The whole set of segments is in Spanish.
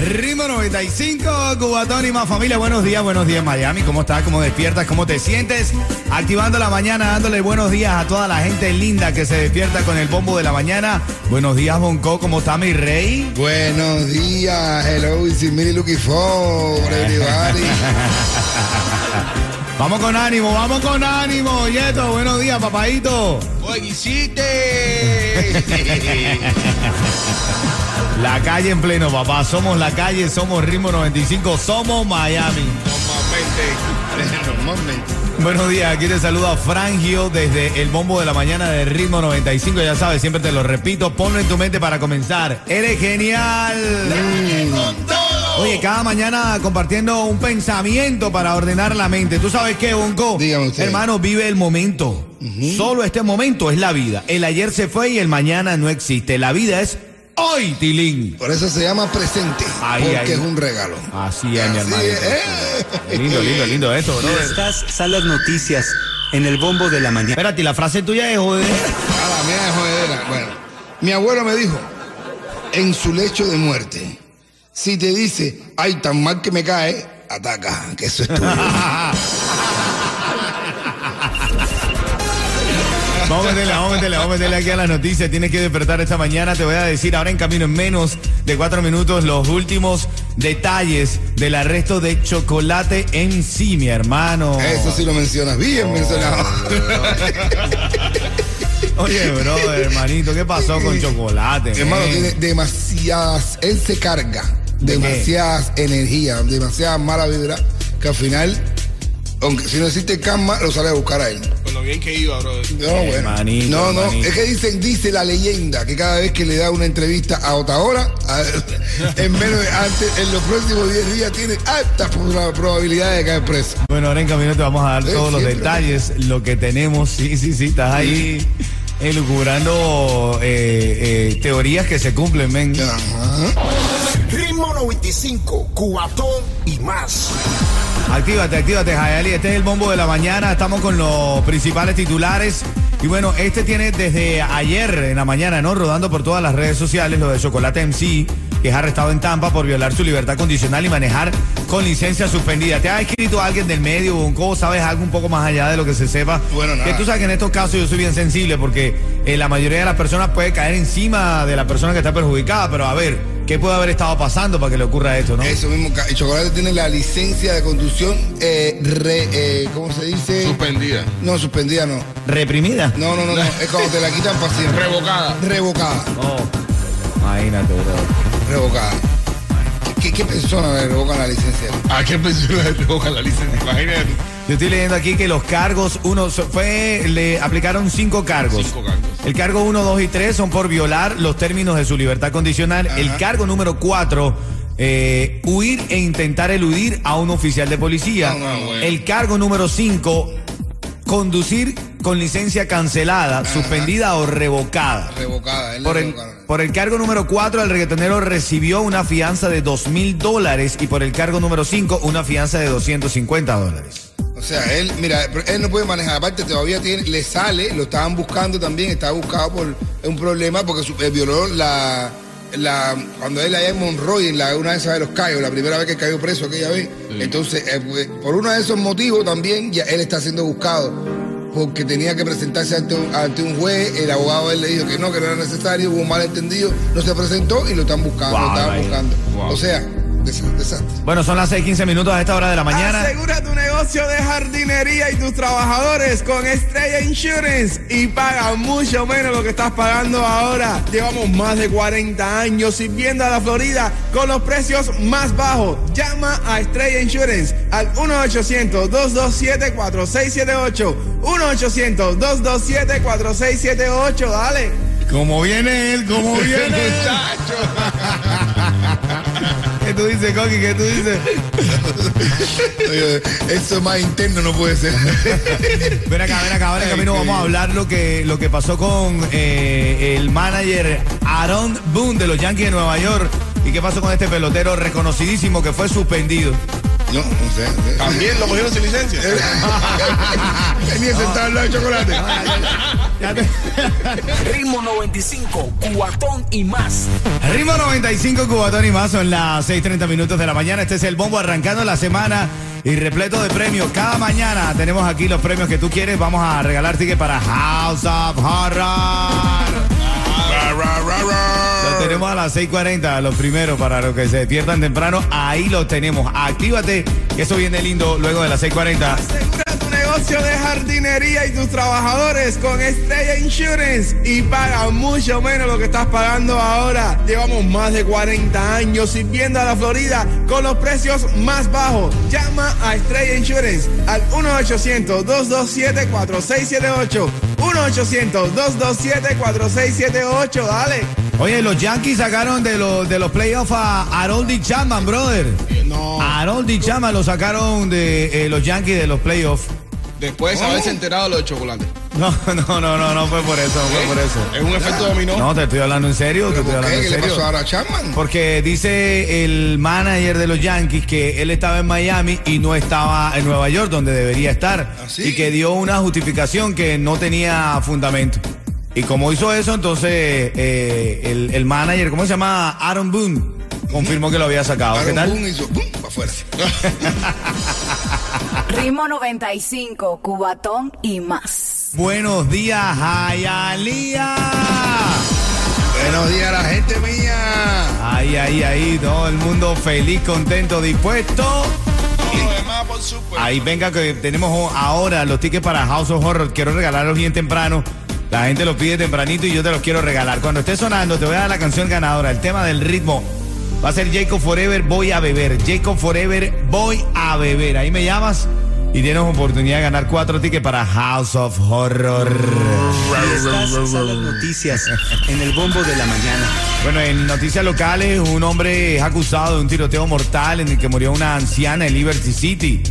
Ritmo 95, Cubatón y más familia. Buenos días, buenos días Miami. ¿Cómo estás? ¿Cómo despiertas? ¿Cómo te sientes? Activando la mañana, dándole buenos días a toda la gente linda que se despierta con el bombo de la mañana. Buenos días, Bonco. ¿Cómo está mi rey? Buenos días, hello, it's me looking for everybody. Vamos con ánimo, vamos con ánimo. Yeto, buenos días, papadito. Hiciste. La calle en pleno, papá. Somos la calle, somos Ritmo 95, somos Miami. Normalmente. Buenos días, aquí te saluda Frangio desde el bombo de la mañana de Ritmo 95. Ya sabes, siempre te lo repito, ponlo en tu mente para comenzar. ¡Eres genial! Oye, cada mañana compartiendo un pensamiento para ordenar la mente. ¿Tú sabes qué, Bonco? Dígame usted. Hermano, vive el momento. Solo este momento es la vida. El ayer se fue y el mañana no existe. La vida es hoy, Tilín. Por eso se llama presente, Ahí, porque ahí. es un regalo. Así es, mi hermano. es. Lindo, lindo, lindo esto, bro. Estas son las noticias en el bombo de la mañana. Espérate, ¿y la frase tuya es joder. Ah, la mía es jodedera. Bueno, mi abuelo me dijo, en su lecho de muerte, si te dice, ay, tan mal que me cae, ataca, que eso es tuyo. Vamos a meterle, vamos a meterle, vamos a meterle aquí a las noticias. Tienes que despertar esta mañana. Te voy a decir ahora en camino en menos de cuatro minutos los últimos detalles del arresto de Chocolate en sí, mi hermano. Eso sí lo mencionas, bien mencionado. Oye, bro, hermanito, ¿qué pasó con Chocolate? Hermano, tiene demasiadas, él se carga. Demasiadas energías, demasiada mala vibra, que al final, aunque si no existe karma, lo sale a buscar a él. Con lo bien que iba, bro. No, bueno. Hermanito, no, no, es que dicen, dice la leyenda que cada vez que le da una entrevista a Otaora, a- en menos de antes, en los próximos 10 días tiene alta proba- probabilidad de caer preso. Bueno, ahora en camino te vamos a dar Sí, todos los detalles, lo que tenemos. Sí, sí, sí, estás ahí elucubrando eh, eh, teorías que se cumplen, men. Ajá. Ritmo 95, cuatón y más. Actívate, actívate, Jayali. Este es el bombo de la mañana. Estamos con los principales titulares. Y bueno, este tiene desde ayer en la mañana, ¿no? Rodando por todas las redes sociales lo de Chocolate MC, que es arrestado en Tampa por violar su libertad condicional y manejar con licencia suspendida. ¿Te ha escrito alguien del medio, Bonco? ¿Sabes algo un poco más allá de lo que se sepa? Bueno, nada. Que tú sabes que en estos casos yo soy bien sensible porque eh, la mayoría de las personas puede caer encima de la persona que está perjudicada. Pero a ver, ¿qué puede haber estado pasando para que le ocurra esto, no? Eso mismo, el chocolate tiene la licencia de conducción, eh, re- eh, ¿cómo se dice? Suspendida. No, suspendida no. ¿Reprimida? No, no, no, no. Es cuando te la quitan para siempre. Revocada. Revocada. Oh, imagínate, bro. Revocada. ¿Qué, qué persona le revocan la licencia? ¿A qué persona le revocan la licencia? Imagínate. Yo estoy leyendo aquí que los cargos, uno fue, le aplicaron cinco cargos. Cinco cargos. El cargo 1, 2 y 3 son por violar los términos de su libertad condicional. El cargo número 4, huir e intentar eludir a un oficial de policía. No, no, bueno. El cargo número 5, conducir con licencia cancelada, suspendida o revocada. Revocada. Él Por el, por el cargo número 4, el reggaetonero recibió una fianza de dos mil dólares y por el cargo número 5, una fianza de 250 dólares. O sea, él, mira, él no puede manejar. Aparte, todavía tiene, le sale, lo estaban buscando también, estaba buscado por un problema porque su- eh, violó la, la. Cuando él allá en Monroy, en la, una de esas de los Cayos, la primera vez que cayó preso aquella vez. Entonces, eh, pues, por uno de esos motivos también, ya él está siendo buscado. Porque tenía que presentarse ante un, ante un juez, el abogado de él le dijo que no, que no era necesario, hubo un malentendido, no se presentó y lo están buscando, Wow, lo estaban buscando. Wow. O sea, desastre. Bueno, son las 6:15 minutos a esta hora de la mañana. Asegura tu negocio de jardinería y tus trabajadores con Estrella Insurance y paga mucho menos lo que estás pagando ahora. Llevamos más de 40 años sirviendo a la Florida con los precios más bajos. Llama a Estrella Insurance al 1-800-227-4678. 1-800-227-4678. Dale. Como viene él, como viene él. ¿Qué tú dices, Coqui? ¿Qué tú dices? Oye, Eso más interno no puede ser. Ven acá, ven acá, ahora en camino vamos a hablar lo que, lo que pasó con eh, el manager Aaron Boone de los Yankees de Nueva York. ¿Y qué pasó con este pelotero reconocidísimo que fue suspendido? No, no sé. no sé. También lo cogieron sin licencia. Venía sentado al lado de chocolate. Ritmo 95, cuatón y más. Ritmo 95, Cubatón y más, son las 6:30 minutos de la mañana. Este es el bombo arrancando la semana y repleto de premios. Cada mañana tenemos aquí los premios que tú quieres. Vamos a regalar tickets para House of Horror. Los tenemos a las 6:40, los primeros para los que se despiertan temprano. Ahí los tenemos. Actívate, que eso viene lindo luego de las 6:40. Asegura tu negocio de jardinería y tus trabajadores con Estrella Insurance y paga mucho menos lo que estás pagando ahora. Llevamos más de 40 años sirviendo a la Florida con los precios más bajos. Llama a Estrella Insurance al 1-800-227-4678. 1-800-227-4678. Dale. Oye, los Yankees sacaron de los, de los playoffs a Haroldi Chapman, brother. No. Haroldi Chapman lo sacaron de eh, los Yankees de los playoffs. Después de haberse enterado de lo de chocolate. No, no, no, no, no fue por eso, no fue por eso. Es un efecto dominó. No, te estoy hablando en serio, te ¿Pero estoy hablando qué? en ¿Qué le serio. pasó ahora a Chapman? Porque dice el manager de los Yankees que él estaba en Miami y no estaba en Nueva York, donde debería estar. ¿Ah, sí? Y que dio una justificación que no tenía fundamento. Y como hizo eso, entonces eh, el, el manager, ¿cómo se llama? Aaron Boone, confirmó que lo había sacado. ¿Qué tal? Boone hizo ¡pum! para afuera. Ritmo 95, Cubatón y más. Buenos días, Hayalía. Buenos días la gente mía. Ahí, ahí, ahí, todo el mundo feliz, contento, dispuesto. Ahí venga que tenemos ahora los tickets para House of Horror. Quiero regalarlos bien temprano. La gente los pide tempranito y yo te los quiero regalar. Cuando esté sonando, te voy a dar la canción ganadora. El tema del ritmo va a ser Jacob Forever, voy a beber. Jacob Forever, voy a beber. Ahí me llamas y tienes oportunidad de ganar cuatro tickets para House of Horror. Estas son las noticias en el bombo de la mañana. Bueno, en noticias locales, un hombre es acusado de un tiroteo mortal en el que murió una anciana en Liberty City.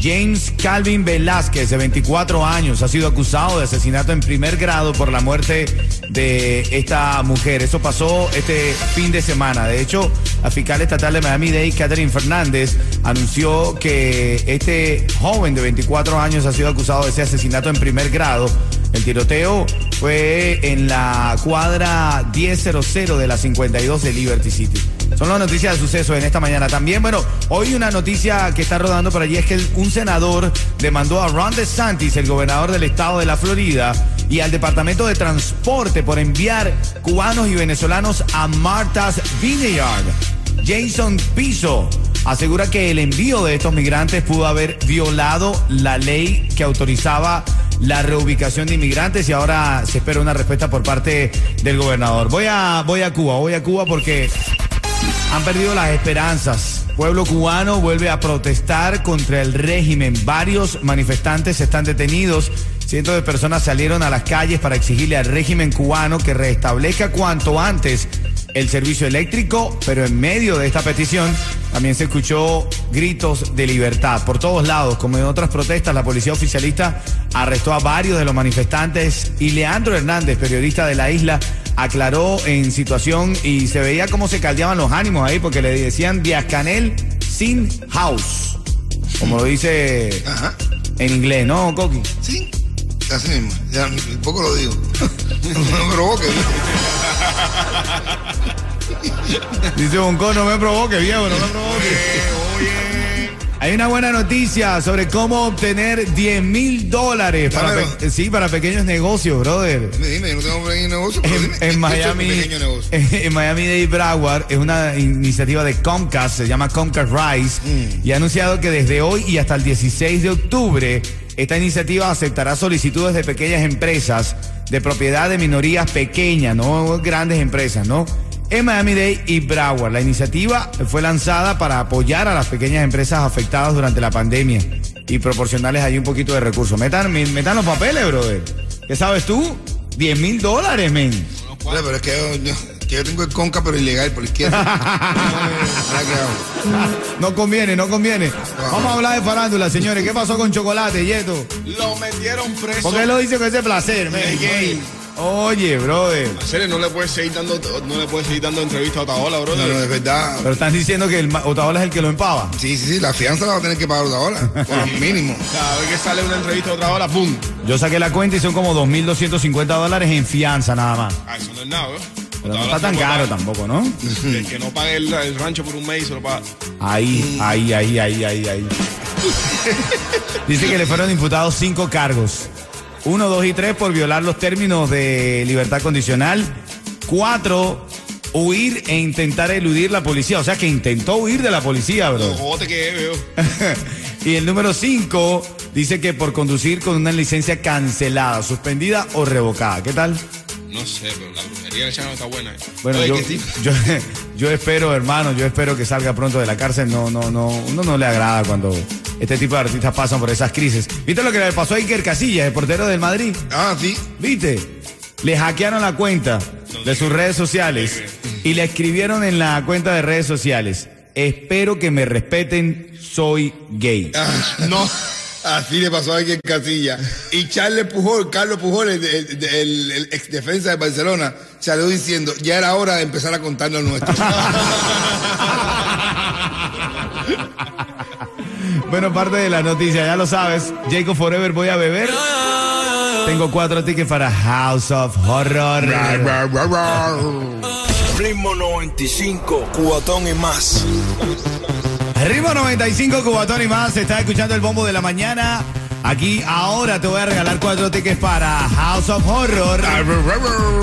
James Calvin Velázquez, de 24 años, ha sido acusado de asesinato en primer grado por la muerte de esta mujer. Eso pasó este fin de semana. De hecho, la fiscal estatal de Miami-Dade, Catherine Fernández, anunció que este joven de 24 años ha sido acusado de ese asesinato en primer grado. El tiroteo fue en la cuadra 1000 de la 52 de Liberty City. Son las noticias de suceso en esta mañana. También, bueno, hoy una noticia que está rodando por allí es que un senador demandó a Ron DeSantis, el gobernador del estado de la Florida, y al Departamento de Transporte por enviar cubanos y venezolanos a Martha's Vineyard. Jason Piso asegura que el envío de estos migrantes pudo haber violado la ley que autorizaba la reubicación de inmigrantes y ahora se espera una respuesta por parte del gobernador. Voy a, voy a Cuba, voy a Cuba porque han perdido las esperanzas. Pueblo cubano vuelve a protestar contra el régimen. Varios manifestantes están detenidos. Cientos de personas salieron a las calles para exigirle al régimen cubano que restablezca cuanto antes el servicio eléctrico, pero en medio de esta petición también se escuchó gritos de libertad por todos lados. Como en otras protestas, la policía oficialista arrestó a varios de los manifestantes y Leandro Hernández, periodista de la isla, aclaró en situación y se veía cómo se caldeaban los ánimos ahí porque le decían Díaz Canel sin house, como lo dice Ajá. en inglés, ¿no, Coqui? Sí, así mismo. Ya, poco lo digo. no me provoque. Dice Bonco, no me provoque, viejo, no me provoque. Hay una buena noticia sobre cómo obtener 10 mil dólares para, pe- sí, para pequeños negocios, brother. Dime, dime, yo no tengo pequeño negocio, pero En, dime. en ¿qué- qué es Miami, un pequeño negocio? en Miami Dade Broward es una iniciativa de Comcast, se llama Comcast Rise, Mm. y ha anunciado que desde hoy y hasta el 16 de octubre esta iniciativa aceptará solicitudes de pequeñas empresas de propiedad de minorías pequeñas, no grandes empresas, ¿no? En Miami-Dade y Broward. La iniciativa fue lanzada para apoyar a las pequeñas empresas afectadas durante la pandemia y proporcionarles ahí un poquito de recursos. Metan, metan los papeles, brother. ¿Qué sabes tú? 10 mil dólares, men. Oye, pero es que Que yo tengo el conca, pero ilegal por la izquierda. Ahora, ¿qué hago? No conviene, no conviene. Vamos a hablar de farándula, señores. ¿Qué pasó con Chocolate, Yeto? Lo metieron preso. ¿Por qué lo dice con ese placer? men? Es gay. Oye, brother. En serio, no le puedes seguir dando, no le puedes seguir dando entrevista a Otaola, bro. No, no, es verdad. Pero están diciendo que el Otaola es el que lo empava. Sí, sí, sí, la fianza la va a tener que pagar otra hora. Por lo mínimo. Cada vez que sale una entrevista a Otaola, ¡pum! Yo saqué la cuenta y son como 2.250 dólares en fianza nada más. Ah, eso no es nada, bro. Pero no está tan caro tampoco, ¿no? El que no pague el, el rancho por un mes se lo paga. Ahí, ahí, ahí, ahí, ahí, ahí. Dice que le fueron imputados cinco cargos. Uno, dos y tres por violar los términos de libertad condicional. Cuatro, huir e intentar eludir la policía. O sea que intentó huir de la policía, bro. Y el número cinco dice que por conducir con una licencia cancelada, suspendida o revocada. ¿Qué tal? No sé, pero la brujería de Chano está buena. eh. Bueno, yo, yo espero, hermano, yo espero que salga pronto de la cárcel. No, no, no, uno no le agrada cuando este tipo de artistas pasan por esas crisis. ¿Viste lo que le pasó a Iker Casillas, el portero del Madrid? Ah, sí. ¿Viste? Le hackearon la cuenta de sus redes sociales y le escribieron en la cuenta de redes sociales, espero que me respeten, soy gay. Ah, no. Así le pasó a alguien en Casilla. Y Charles Pujol, Carlos Pujol, el, el- el- el ex defensa de Barcelona, salió diciendo, ya era hora de empezar a contar lo nuestro. Bueno, parte de la noticia, ya lo sabes. Jacob Forever voy a beber. Tengo cuatro tickets para House of Horror. Ritmo 95, cubatón y más. Ritmo 95, Cubatón y más. Está escuchando el bombo de la mañana. Aquí ahora te voy a regalar cuatro tickets para House of Horror.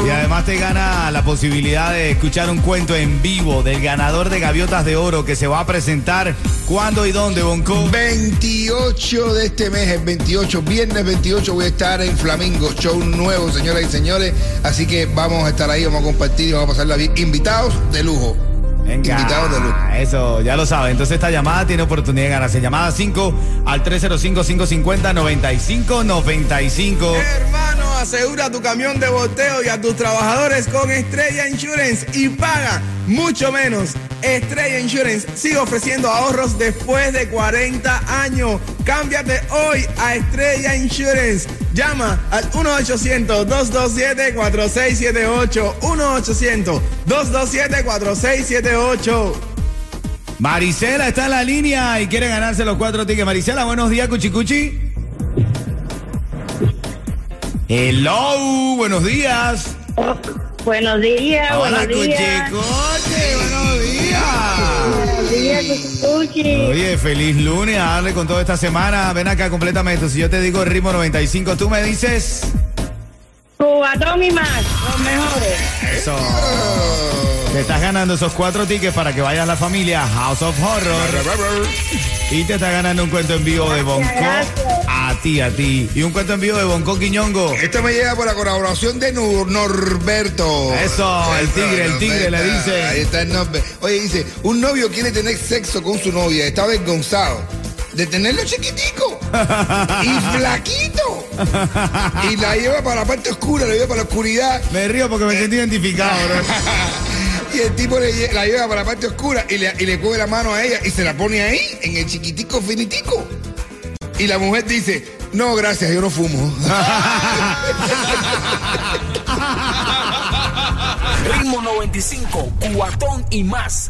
Y además te gana la posibilidad de escuchar un cuento en vivo del ganador de Gaviotas de Oro que se va a presentar cuándo y dónde, Bonco. 28 de este mes, el 28, viernes 28, voy a estar en Flamingo, show nuevo, señoras y señores. Así que vamos a estar ahí, vamos a compartir y vamos a pasarla bien. Invitados de lujo. Venga, de lujo. eso ya lo saben. Entonces esta llamada tiene oportunidad de ganarse. Llamada 5 al 305-550-9595. Hermano, asegura tu camión de volteo y a tus trabajadores con Estrella Insurance y paga mucho menos. Estrella Insurance sigue ofreciendo ahorros después de 40 años. Cámbiate hoy a Estrella Insurance. Llama al 1-800-227-4678. 1-800-227-4678. Marisela está en la línea y quiere ganarse los cuatro tickets. Marisela, buenos días, Cuchicuchi. Hello, buenos días. Buenos días, Hola, buenos días. Cuchicuchi, buenos días. Oye, feliz lunes, a darle con toda esta semana. Ven acá, completamente. Si yo te digo ritmo 95, tú me dices. Cubatón y más, los mejores. Eso. Te estás ganando esos cuatro tickets para que vayas a la familia House of Horror. Y te estás ganando un cuento en vivo de Bonco. gracias. A ti, a ti. Y un cuento en vivo de Bonco Quiñongo. Esto me llega por la colaboración de Nor- Norberto. Eso, el tigre, el tigre, le dice. Ahí está el nombre. Oye, dice, un novio quiere tener sexo con su novia, está avergonzado de tenerlo chiquitico y flaquito. Y la lleva para la parte oscura, la lleva para la oscuridad. Me río porque me siento identificado, bro. Y el tipo le la lleva para la parte oscura y le, y le coge la mano a ella y se la pone ahí, en el chiquitico finitico. Y la mujer dice, no, gracias, yo no fumo. Ritmo 95, cubatón y más.